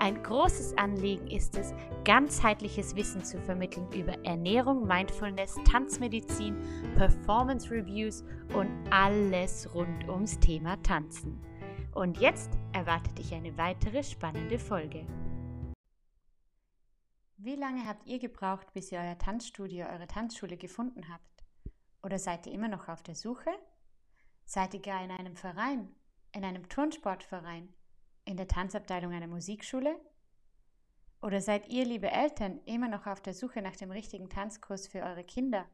Ein großes Anliegen ist es, ganzheitliches Wissen zu vermitteln über Ernährung, Mindfulness, Tanzmedizin, Performance Reviews und alles rund ums Thema Tanzen. Und jetzt erwartet dich eine weitere spannende Folge. Wie lange habt ihr gebraucht, bis ihr euer Tanzstudio, eure Tanzschule gefunden habt? Oder seid ihr immer noch auf der Suche? Seid ihr gar in einem Verein in einem Turnsportverein? In der Tanzabteilung einer Musikschule? Oder seid ihr, liebe Eltern, immer noch auf der Suche nach dem richtigen Tanzkurs für eure Kinder?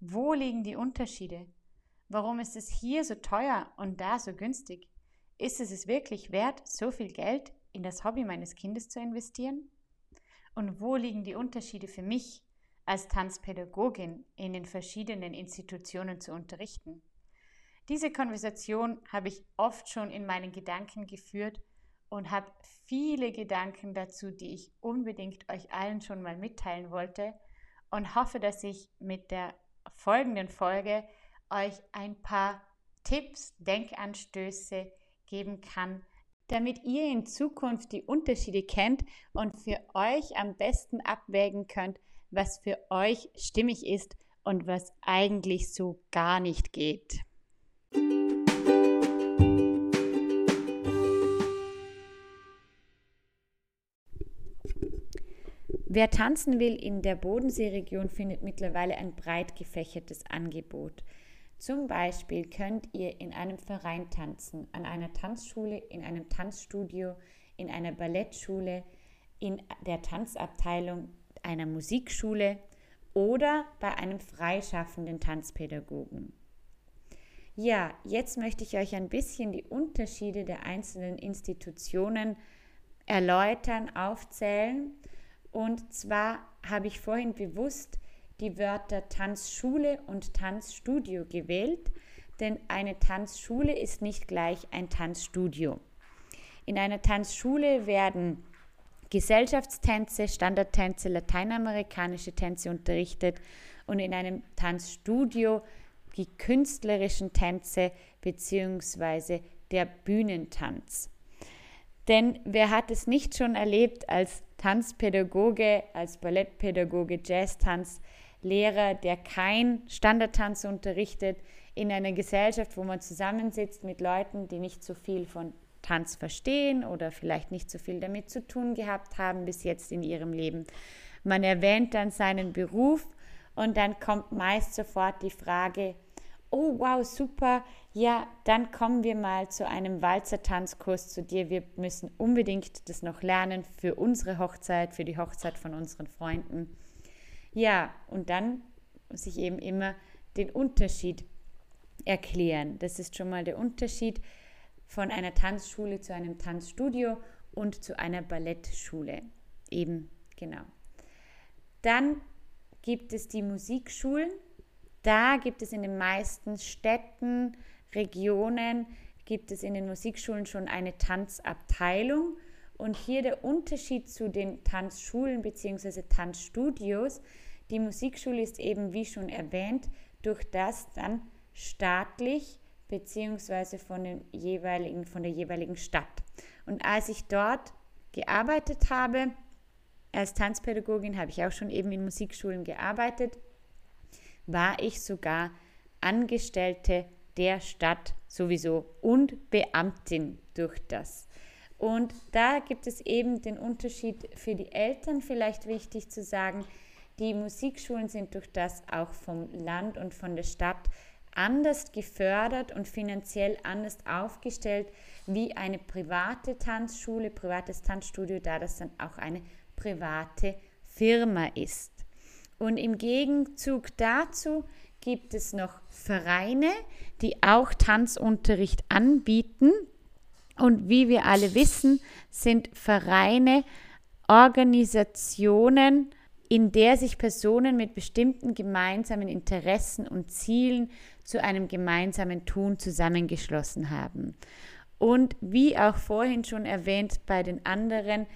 Wo liegen die Unterschiede? Warum ist es hier so teuer und da so günstig? Ist es es wirklich wert, so viel Geld in das Hobby meines Kindes zu investieren? Und wo liegen die Unterschiede für mich als Tanzpädagogin in den verschiedenen Institutionen zu unterrichten? Diese Konversation habe ich oft schon in meinen Gedanken geführt und habe viele Gedanken dazu, die ich unbedingt euch allen schon mal mitteilen wollte und hoffe, dass ich mit der folgenden Folge euch ein paar Tipps, Denkanstöße geben kann, damit ihr in Zukunft die Unterschiede kennt und für euch am besten abwägen könnt, was für euch stimmig ist und was eigentlich so gar nicht geht. Wer tanzen will in der Bodenseeregion findet mittlerweile ein breit gefächertes Angebot. Zum Beispiel könnt ihr in einem Verein tanzen, an einer Tanzschule, in einem Tanzstudio, in einer Ballettschule, in der Tanzabteilung einer Musikschule oder bei einem freischaffenden Tanzpädagogen. Ja, jetzt möchte ich euch ein bisschen die Unterschiede der einzelnen Institutionen erläutern, aufzählen. Und zwar habe ich vorhin bewusst die Wörter Tanzschule und Tanzstudio gewählt, denn eine Tanzschule ist nicht gleich ein Tanzstudio. In einer Tanzschule werden Gesellschaftstänze, Standardtänze, lateinamerikanische Tänze unterrichtet und in einem Tanzstudio die künstlerischen Tänze bzw. der Bühnentanz. Denn wer hat es nicht schon erlebt als Tanzpädagoge, als Ballettpädagoge, Jazztanzlehrer, der kein Standardtanz unterrichtet, in einer Gesellschaft, wo man zusammensitzt mit Leuten, die nicht so viel von Tanz verstehen oder vielleicht nicht so viel damit zu tun gehabt haben bis jetzt in ihrem Leben. Man erwähnt dann seinen Beruf und dann kommt meist sofort die Frage, oh wow, super, ja, dann kommen wir mal zu einem Walzertanzkurs zu dir. Wir müssen unbedingt das noch lernen für unsere Hochzeit, für die Hochzeit von unseren Freunden. Ja, und dann muss ich eben immer den Unterschied erklären. Das ist schon mal der Unterschied von einer Tanzschule zu einem Tanzstudio und zu einer Ballettschule. Eben, genau. Dann gibt es die Musikschulen. Da gibt es in den meisten Städten, Regionen, gibt es in den Musikschulen schon eine Tanzabteilung. Und hier der Unterschied zu den Tanzschulen bzw. Tanzstudios. Die Musikschule ist eben, wie schon erwähnt, durch das dann staatlich bzw. von, von der jeweiligen Stadt. Und als ich dort gearbeitet habe, als Tanzpädagogin habe ich auch schon eben in Musikschulen gearbeitet, war ich sogar Angestellte der Stadt sowieso und Beamtin durch das. Und da gibt es eben den Unterschied für die Eltern vielleicht wichtig zu sagen, die Musikschulen sind durch das auch vom Land und von der Stadt anders gefördert und finanziell anders aufgestellt wie eine private Tanzschule, privates Tanzstudio, da das dann auch eine private Firma ist. Und im Gegenzug dazu gibt es noch Vereine, die auch Tanzunterricht anbieten. Und wie wir alle wissen, sind Vereine Organisationen in der sich Personen mit bestimmten gemeinsamen Interessen und Zielen zu einem gemeinsamen Tun zusammengeschlossen haben. Und wie auch vorhin schon erwähnt bei den anderen,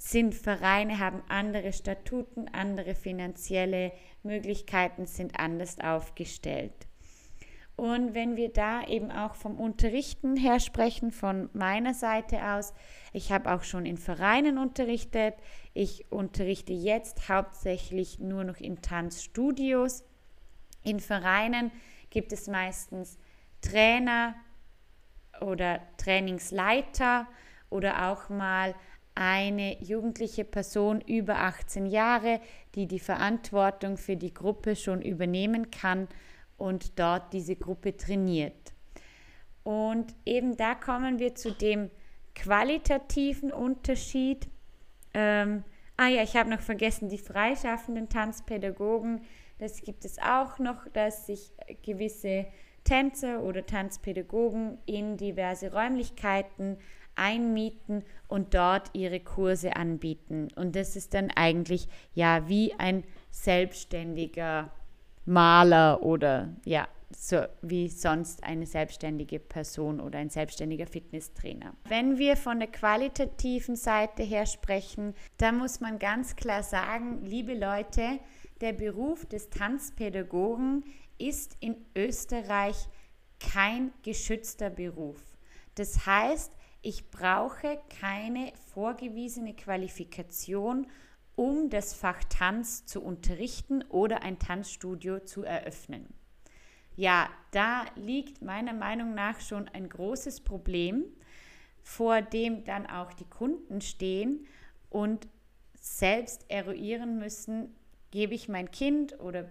sind Vereine, haben andere Statuten, andere finanzielle Möglichkeiten, sind anders aufgestellt. Und wenn wir da eben auch vom Unterrichten her sprechen, von meiner Seite aus, ich habe auch schon in Vereinen unterrichtet, ich unterrichte jetzt hauptsächlich nur noch in Tanzstudios. In Vereinen gibt es meistens Trainer oder Trainingsleiter oder auch mal eine jugendliche Person über 18 Jahre, die die Verantwortung für die Gruppe schon übernehmen kann und dort diese Gruppe trainiert. Und eben da kommen wir zu dem qualitativen Unterschied. Ähm, ah ja, ich habe noch vergessen, die freischaffenden Tanzpädagogen, das gibt es auch noch, dass sich gewisse Tänzer oder Tanzpädagogen in diverse Räumlichkeiten einmieten und dort ihre Kurse anbieten. Und das ist dann eigentlich ja wie ein selbstständiger Maler oder ja, so wie sonst eine selbstständige Person oder ein selbstständiger Fitnesstrainer. Wenn wir von der qualitativen Seite her sprechen, da muss man ganz klar sagen, liebe Leute, der Beruf des Tanzpädagogen ist in Österreich kein geschützter Beruf. Das heißt, ich brauche keine vorgewiesene Qualifikation, um das Fach Tanz zu unterrichten oder ein Tanzstudio zu eröffnen. Ja, da liegt meiner Meinung nach schon ein großes Problem, vor dem dann auch die Kunden stehen und selbst eruieren müssen, gebe ich mein Kind oder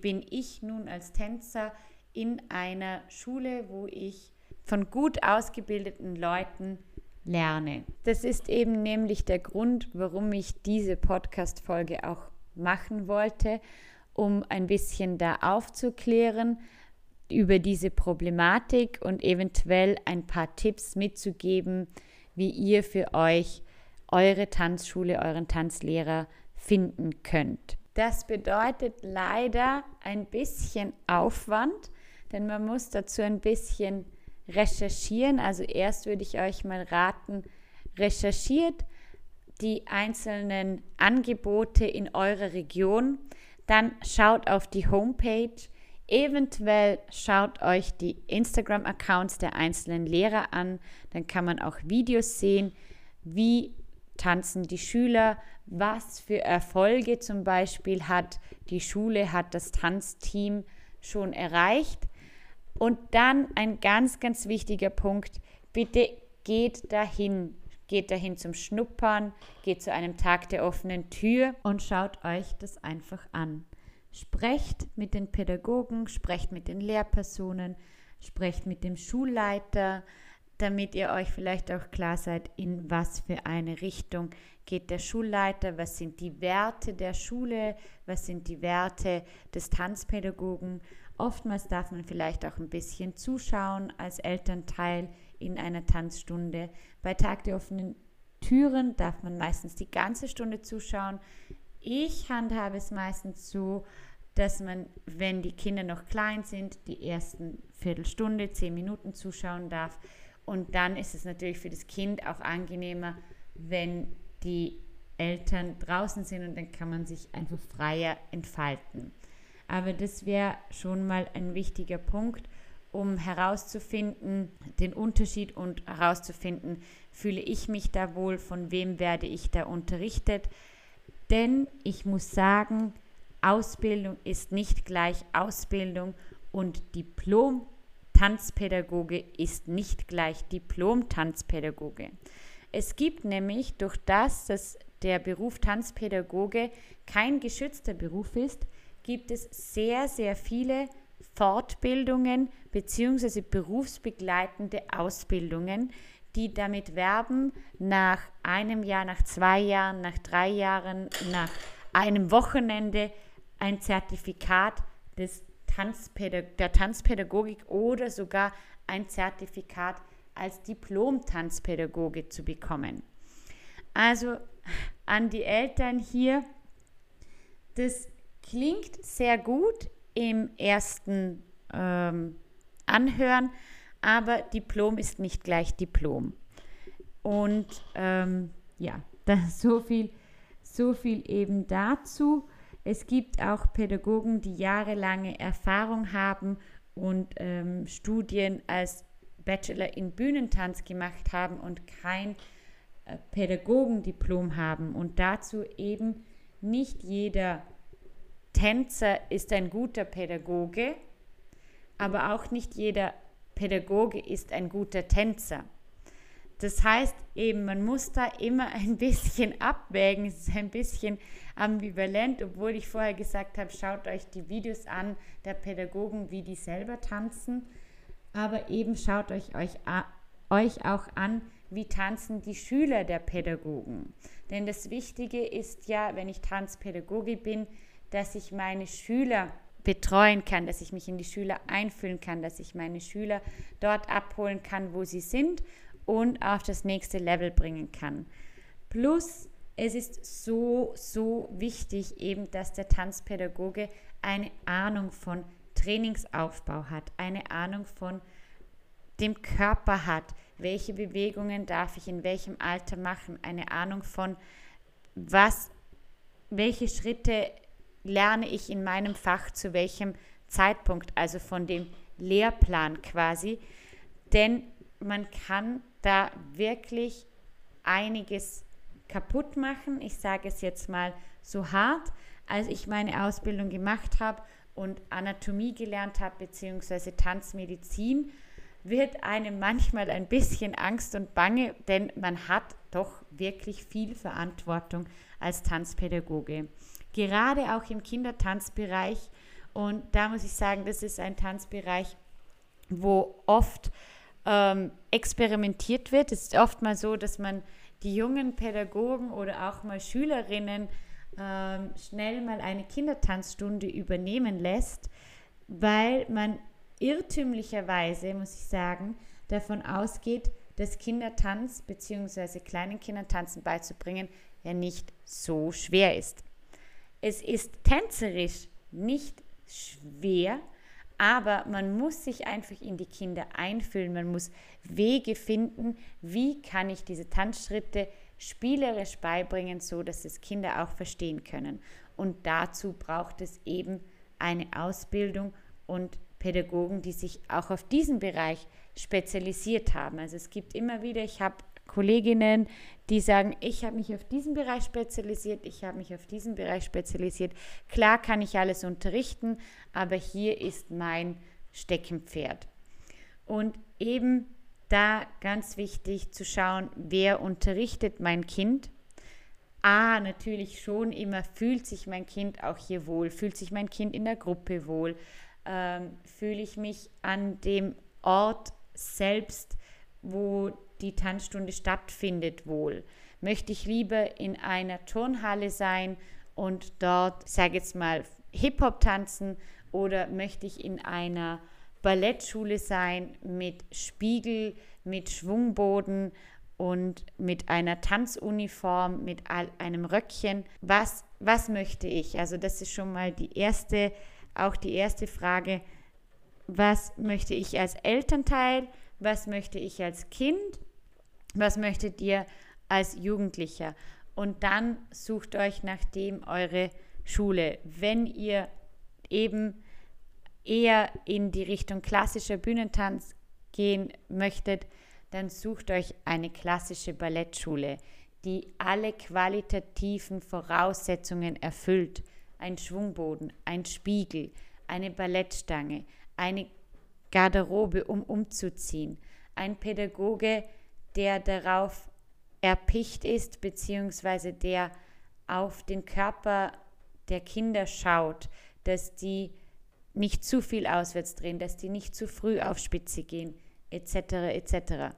bin ich nun als Tänzer in einer Schule, wo ich von gut ausgebildeten Leuten lerne. Das ist eben nämlich der Grund, warum ich diese Podcast-Folge auch machen wollte, um ein bisschen da aufzuklären über diese Problematik und eventuell ein paar Tipps mitzugeben, wie ihr für euch eure Tanzschule, euren Tanzlehrer finden könnt. Das bedeutet leider ein bisschen Aufwand, denn man muss dazu ein bisschen recherchieren. Also erst würde ich euch mal raten, recherchiert die einzelnen Angebote in eurer Region, dann schaut auf die Homepage, eventuell schaut euch die Instagram-Accounts der einzelnen Lehrer an, dann kann man auch Videos sehen, wie tanzen die Schüler, was für Erfolge zum Beispiel hat die Schule, hat das Tanzteam schon erreicht. Und dann ein ganz, ganz wichtiger Punkt, bitte geht dahin, geht dahin zum Schnuppern, geht zu einem Tag der offenen Tür und schaut euch das einfach an. Sprecht mit den Pädagogen, sprecht mit den Lehrpersonen, sprecht mit dem Schulleiter, damit ihr euch vielleicht auch klar seid, in was für eine Richtung geht der Schulleiter, was sind die Werte der Schule, was sind die Werte des Tanzpädagogen. Oftmals darf man vielleicht auch ein bisschen zuschauen als Elternteil in einer Tanzstunde. Bei Tag der offenen Türen darf man meistens die ganze Stunde zuschauen. Ich handhabe es meistens so, dass man, wenn die Kinder noch klein sind, die ersten Viertelstunde, zehn Minuten zuschauen darf. Und dann ist es natürlich für das Kind auch angenehmer, wenn die Eltern draußen sind und dann kann man sich einfach freier entfalten. Aber das wäre schon mal ein wichtiger Punkt, um herauszufinden, den Unterschied und herauszufinden, fühle ich mich da wohl, von wem werde ich da unterrichtet. Denn ich muss sagen, Ausbildung ist nicht gleich Ausbildung und Diplom Tanzpädagoge ist nicht gleich Diplom-Tanzpädagoge. Es gibt nämlich durch das, dass der Beruf Tanzpädagoge kein geschützter Beruf ist, gibt es sehr, sehr viele Fortbildungen bzw. berufsbegleitende Ausbildungen, die damit werben, nach einem Jahr, nach zwei Jahren, nach drei Jahren, nach einem Wochenende ein Zertifikat des Tanzpädag der Tanzpädagogik oder sogar ein Zertifikat als Diplom-Tanzpädagoge zu bekommen. Also an die Eltern hier, Das klingt sehr gut im ersten ähm, Anhören, aber Diplom ist nicht gleich Diplom. Und ähm, ja, so viel, so viel eben dazu. Es gibt auch Pädagogen, die jahrelange Erfahrung haben und ähm, Studien als Bachelor in Bühnentanz gemacht haben und kein äh, Pädagogendiplom haben. Und dazu eben nicht jeder Tänzer ist ein guter Pädagoge, aber auch nicht jeder Pädagoge ist ein guter Tänzer. Das heißt eben, man muss da immer ein bisschen abwägen. Es ist ein bisschen ambivalent, obwohl ich vorher gesagt habe, schaut euch die Videos an der Pädagogen, wie die selber tanzen. Aber eben schaut euch, euch, euch auch an, wie tanzen die Schüler der Pädagogen. Denn das Wichtige ist ja, wenn ich Tanzpädagoge bin, dass ich meine Schüler betreuen kann, dass ich mich in die Schüler einfühlen kann, dass ich meine Schüler dort abholen kann, wo sie sind und auf das nächste Level bringen kann. Plus, es ist so, so wichtig eben, dass der Tanzpädagoge eine Ahnung von Trainingsaufbau hat, eine Ahnung von dem Körper hat, welche Bewegungen darf ich in welchem Alter machen, eine Ahnung von was, welche Schritte lerne ich in meinem Fach zu welchem Zeitpunkt, also von dem Lehrplan quasi. Denn man kann da wirklich einiges kaputt machen. Ich sage es jetzt mal so hart, als ich meine Ausbildung gemacht habe und Anatomie gelernt habe, beziehungsweise Tanzmedizin, wird einem manchmal ein bisschen Angst und Bange, denn man hat doch wirklich viel Verantwortung als Tanzpädagoge. Gerade auch im Kindertanzbereich. Und da muss ich sagen, das ist ein Tanzbereich, wo oft ähm, experimentiert wird. Es ist oft mal so, dass man die jungen Pädagogen oder auch mal Schülerinnen ähm, schnell mal eine Kindertanzstunde übernehmen lässt, weil man irrtümlicherweise, muss ich sagen, davon ausgeht, dass Kindertanz bzw. kleinen Kindern Tanzen beizubringen ja nicht so schwer ist. Es ist tänzerisch nicht schwer, aber man muss sich einfach in die Kinder einfühlen. Man muss Wege finden, wie kann ich diese Tanzschritte spielerisch beibringen, so dass es Kinder auch verstehen können. Und dazu braucht es eben eine Ausbildung und Pädagogen, die sich auch auf diesen Bereich spezialisiert haben. Also es gibt immer wieder, ich habe Kolleginnen, die sagen, ich habe mich auf diesen Bereich spezialisiert, ich habe mich auf diesen Bereich spezialisiert. Klar kann ich alles unterrichten, aber hier ist mein Steckenpferd. Und eben da ganz wichtig zu schauen, wer unterrichtet mein Kind. A, natürlich schon immer, fühlt sich mein Kind auch hier wohl, fühlt sich mein Kind in der Gruppe wohl, ähm, fühle ich mich an dem Ort selbst, wo die Tanzstunde stattfindet, wohl. Möchte ich lieber in einer Turnhalle sein und dort, sage jetzt mal, Hip-Hop tanzen oder möchte ich in einer Ballettschule sein mit Spiegel, mit Schwungboden und mit einer Tanzuniform, mit einem Röckchen. Was, was möchte ich? Also das ist schon mal die erste, auch die erste Frage. Was möchte ich als Elternteil? Was möchte ich als Kind? Was möchtet ihr als Jugendlicher? Und dann sucht euch nach dem eure Schule. Wenn ihr eben eher in die Richtung klassischer Bühnentanz gehen möchtet, dann sucht euch eine klassische Ballettschule, die alle qualitativen Voraussetzungen erfüllt. Ein Schwungboden, ein Spiegel, eine Ballettstange, eine Garderobe, um umzuziehen, ein Pädagoge, der darauf erpicht ist, beziehungsweise der auf den Körper der Kinder schaut, dass die nicht zu viel auswärts drehen, dass die nicht zu früh auf Spitze gehen, etc. etc.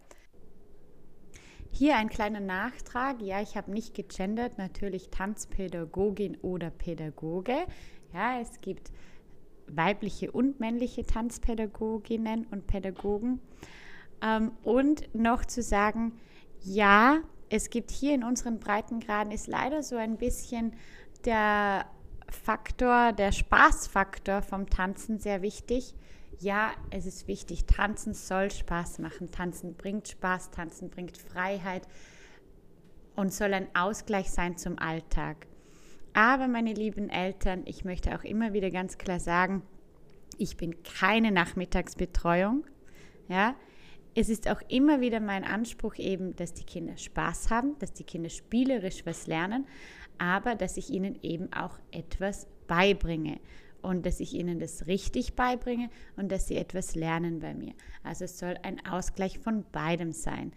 Hier ein kleiner Nachtrag. Ja, ich habe nicht gegendert, natürlich Tanzpädagogin oder Pädagoge. Ja, es gibt weibliche und männliche Tanzpädagoginnen und Pädagogen. Ähm, und noch zu sagen, ja, es gibt hier in unseren Breitengraden ist leider so ein bisschen der Faktor, der Spaßfaktor vom Tanzen sehr wichtig. Ja, es ist wichtig, tanzen soll Spaß machen. Tanzen bringt Spaß, tanzen bringt Freiheit und soll ein Ausgleich sein zum Alltag. Aber meine lieben Eltern, ich möchte auch immer wieder ganz klar sagen, ich bin keine Nachmittagsbetreuung. Ja, es ist auch immer wieder mein Anspruch eben, dass die Kinder Spaß haben, dass die Kinder spielerisch was lernen, aber dass ich ihnen eben auch etwas beibringe und dass ich ihnen das richtig beibringe und dass sie etwas lernen bei mir. Also es soll ein Ausgleich von beidem sein.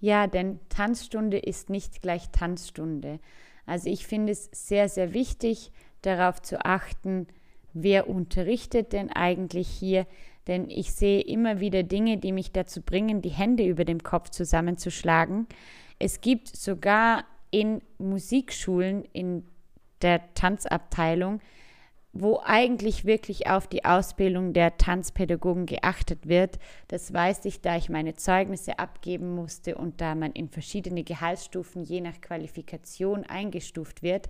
Ja, denn Tanzstunde ist nicht gleich Tanzstunde. Also ich finde es sehr, sehr wichtig, darauf zu achten, wer unterrichtet denn eigentlich hier. Denn ich sehe immer wieder Dinge, die mich dazu bringen, die Hände über dem Kopf zusammenzuschlagen. Es gibt sogar in Musikschulen, in der Tanzabteilung, wo eigentlich wirklich auf die Ausbildung der Tanzpädagogen geachtet wird. Das weiß ich, da ich meine Zeugnisse abgeben musste und da man in verschiedene Gehaltsstufen je nach Qualifikation eingestuft wird.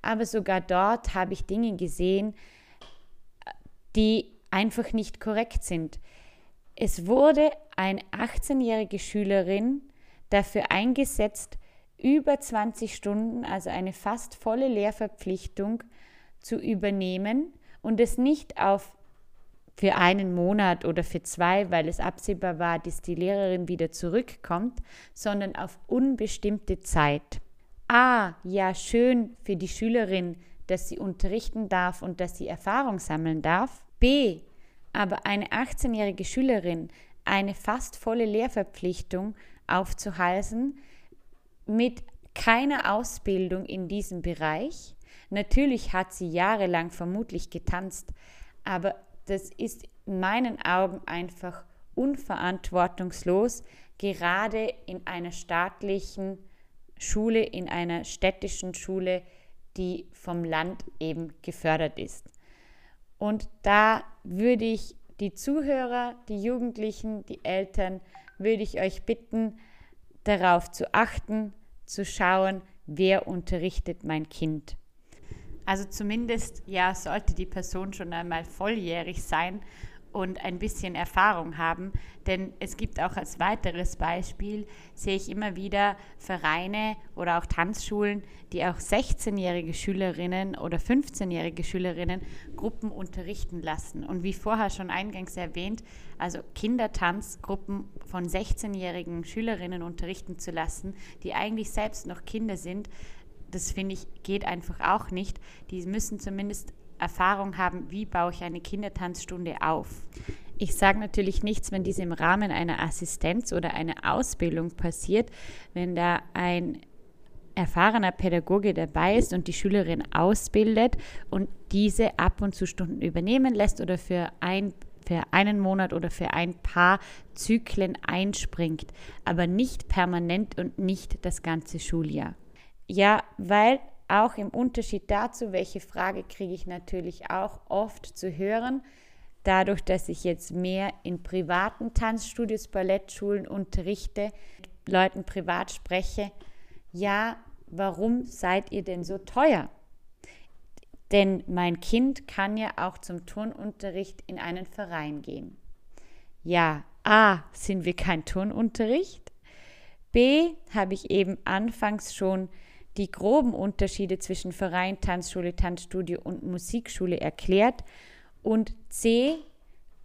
Aber sogar dort habe ich Dinge gesehen, die einfach nicht korrekt sind. Es wurde eine 18-jährige Schülerin dafür eingesetzt, über 20 Stunden, also eine fast volle Lehrverpflichtung, zu übernehmen und es nicht auf für einen Monat oder für zwei, weil es absehbar war, dass die Lehrerin wieder zurückkommt, sondern auf unbestimmte Zeit. A, ja, schön für die Schülerin, dass sie unterrichten darf und dass sie Erfahrung sammeln darf. B, aber eine 18-jährige Schülerin eine fast volle Lehrverpflichtung aufzuhalsen mit keiner Ausbildung in diesem Bereich, Natürlich hat sie jahrelang vermutlich getanzt, aber das ist in meinen Augen einfach unverantwortungslos, gerade in einer staatlichen Schule, in einer städtischen Schule, die vom Land eben gefördert ist. Und da würde ich die Zuhörer, die Jugendlichen, die Eltern, würde ich euch bitten, darauf zu achten, zu schauen, wer unterrichtet mein Kind. Also zumindest ja sollte die Person schon einmal volljährig sein und ein bisschen Erfahrung haben. Denn es gibt auch als weiteres Beispiel, sehe ich immer wieder Vereine oder auch Tanzschulen, die auch 16-jährige Schülerinnen oder 15-jährige Schülerinnen Gruppen unterrichten lassen. Und wie vorher schon eingangs erwähnt, also Kindertanzgruppen von 16-jährigen Schülerinnen unterrichten zu lassen, die eigentlich selbst noch Kinder sind, das finde ich, geht einfach auch nicht. Die müssen zumindest Erfahrung haben, wie baue ich eine Kindertanzstunde auf. Ich sage natürlich nichts, wenn dies im Rahmen einer Assistenz oder einer Ausbildung passiert, wenn da ein erfahrener Pädagoge dabei ist und die Schülerin ausbildet und diese ab und zu Stunden übernehmen lässt oder für ein für einen Monat oder für ein paar Zyklen einspringt, aber nicht permanent und nicht das ganze Schuljahr. Ja, weil auch im Unterschied dazu, welche Frage kriege ich natürlich auch oft zu hören, dadurch, dass ich jetzt mehr in privaten Tanzstudios, Ballettschulen unterrichte, Leuten privat spreche, ja, warum seid ihr denn so teuer? Denn mein Kind kann ja auch zum Turnunterricht in einen Verein gehen. Ja, A, sind wir kein Turnunterricht? B, habe ich eben anfangs schon die groben Unterschiede zwischen Verein, Tanzschule, Tanzstudio und Musikschule erklärt. Und C,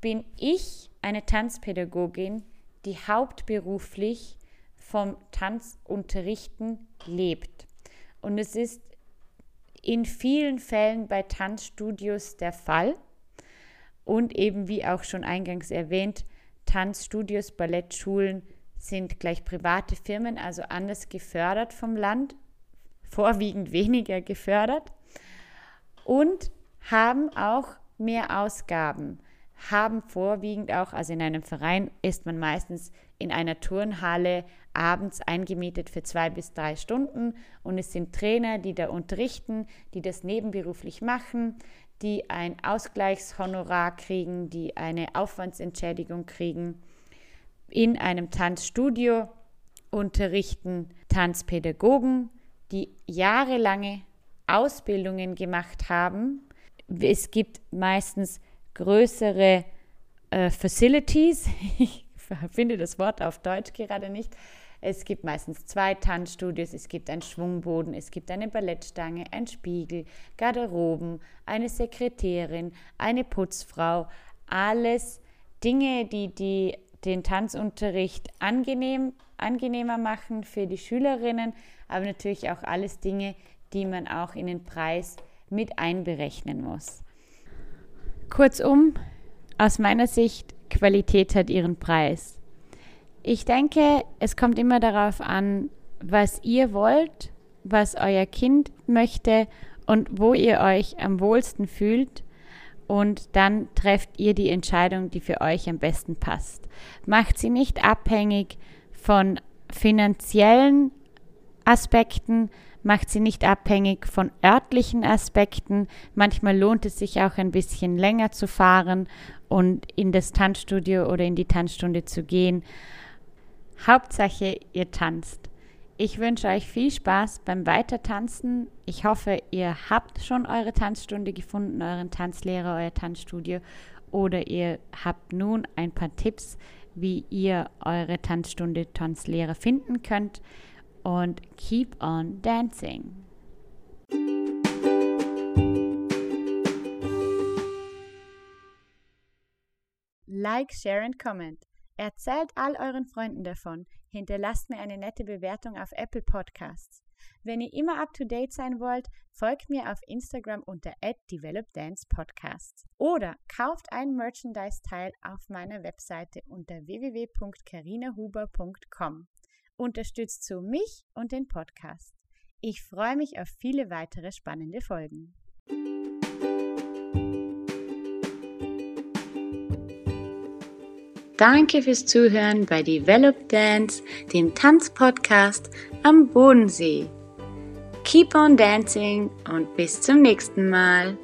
bin ich eine Tanzpädagogin, die hauptberuflich vom Tanzunterrichten lebt. Und es ist in vielen Fällen bei Tanzstudios der Fall. Und eben wie auch schon eingangs erwähnt, Tanzstudios, Ballettschulen sind gleich private Firmen, also anders gefördert vom Land vorwiegend weniger gefördert und haben auch mehr Ausgaben, haben vorwiegend auch, also in einem Verein ist man meistens in einer Turnhalle abends eingemietet für zwei bis drei Stunden und es sind Trainer, die da unterrichten, die das nebenberuflich machen, die ein Ausgleichshonorar kriegen, die eine Aufwandsentschädigung kriegen. In einem Tanzstudio unterrichten Tanzpädagogen, die jahrelange Ausbildungen gemacht haben. Es gibt meistens größere äh, Facilities. Ich finde das Wort auf Deutsch gerade nicht. Es gibt meistens zwei Tanzstudios, es gibt einen Schwungboden, es gibt eine Ballettstange, ein Spiegel, Garderoben, eine Sekretärin, eine Putzfrau. Alles Dinge, die, die den Tanzunterricht angenehm, angenehmer machen für die Schülerinnen, aber natürlich auch alles Dinge, die man auch in den Preis mit einberechnen muss. Kurzum, aus meiner Sicht, Qualität hat ihren Preis. Ich denke, es kommt immer darauf an, was ihr wollt, was euer Kind möchte und wo ihr euch am wohlsten fühlt. Und dann trefft ihr die Entscheidung, die für euch am besten passt. Macht sie nicht abhängig von finanziellen Aspekten, macht sie nicht abhängig von örtlichen Aspekten. Manchmal lohnt es sich auch ein bisschen länger zu fahren und in das Tanzstudio oder in die Tanzstunde zu gehen. Hauptsache, ihr tanzt. Ich wünsche euch viel Spaß beim Weitertanzen. Ich hoffe, ihr habt schon eure Tanzstunde gefunden, euren Tanzlehrer, euer Tanzstudio oder ihr habt nun ein paar Tipps, wie ihr eure Tanzstunde, Tanzlehrer finden könnt und keep on dancing. Like, share and comment. Erzählt all euren Freunden davon. Hinterlasst mir eine nette Bewertung auf Apple Podcasts. Wenn ihr immer up to date sein wollt, folgt mir auf Instagram unter @developdancepodcasts oder kauft ein Merchandise-Teil auf meiner Webseite unter www.carinahuber.com unterstützt so mich und den Podcast. Ich freue mich auf viele weitere spannende Folgen. Danke fürs Zuhören bei Develop Dance, dem Tanzpodcast am Bodensee. Keep on dancing und bis zum nächsten Mal.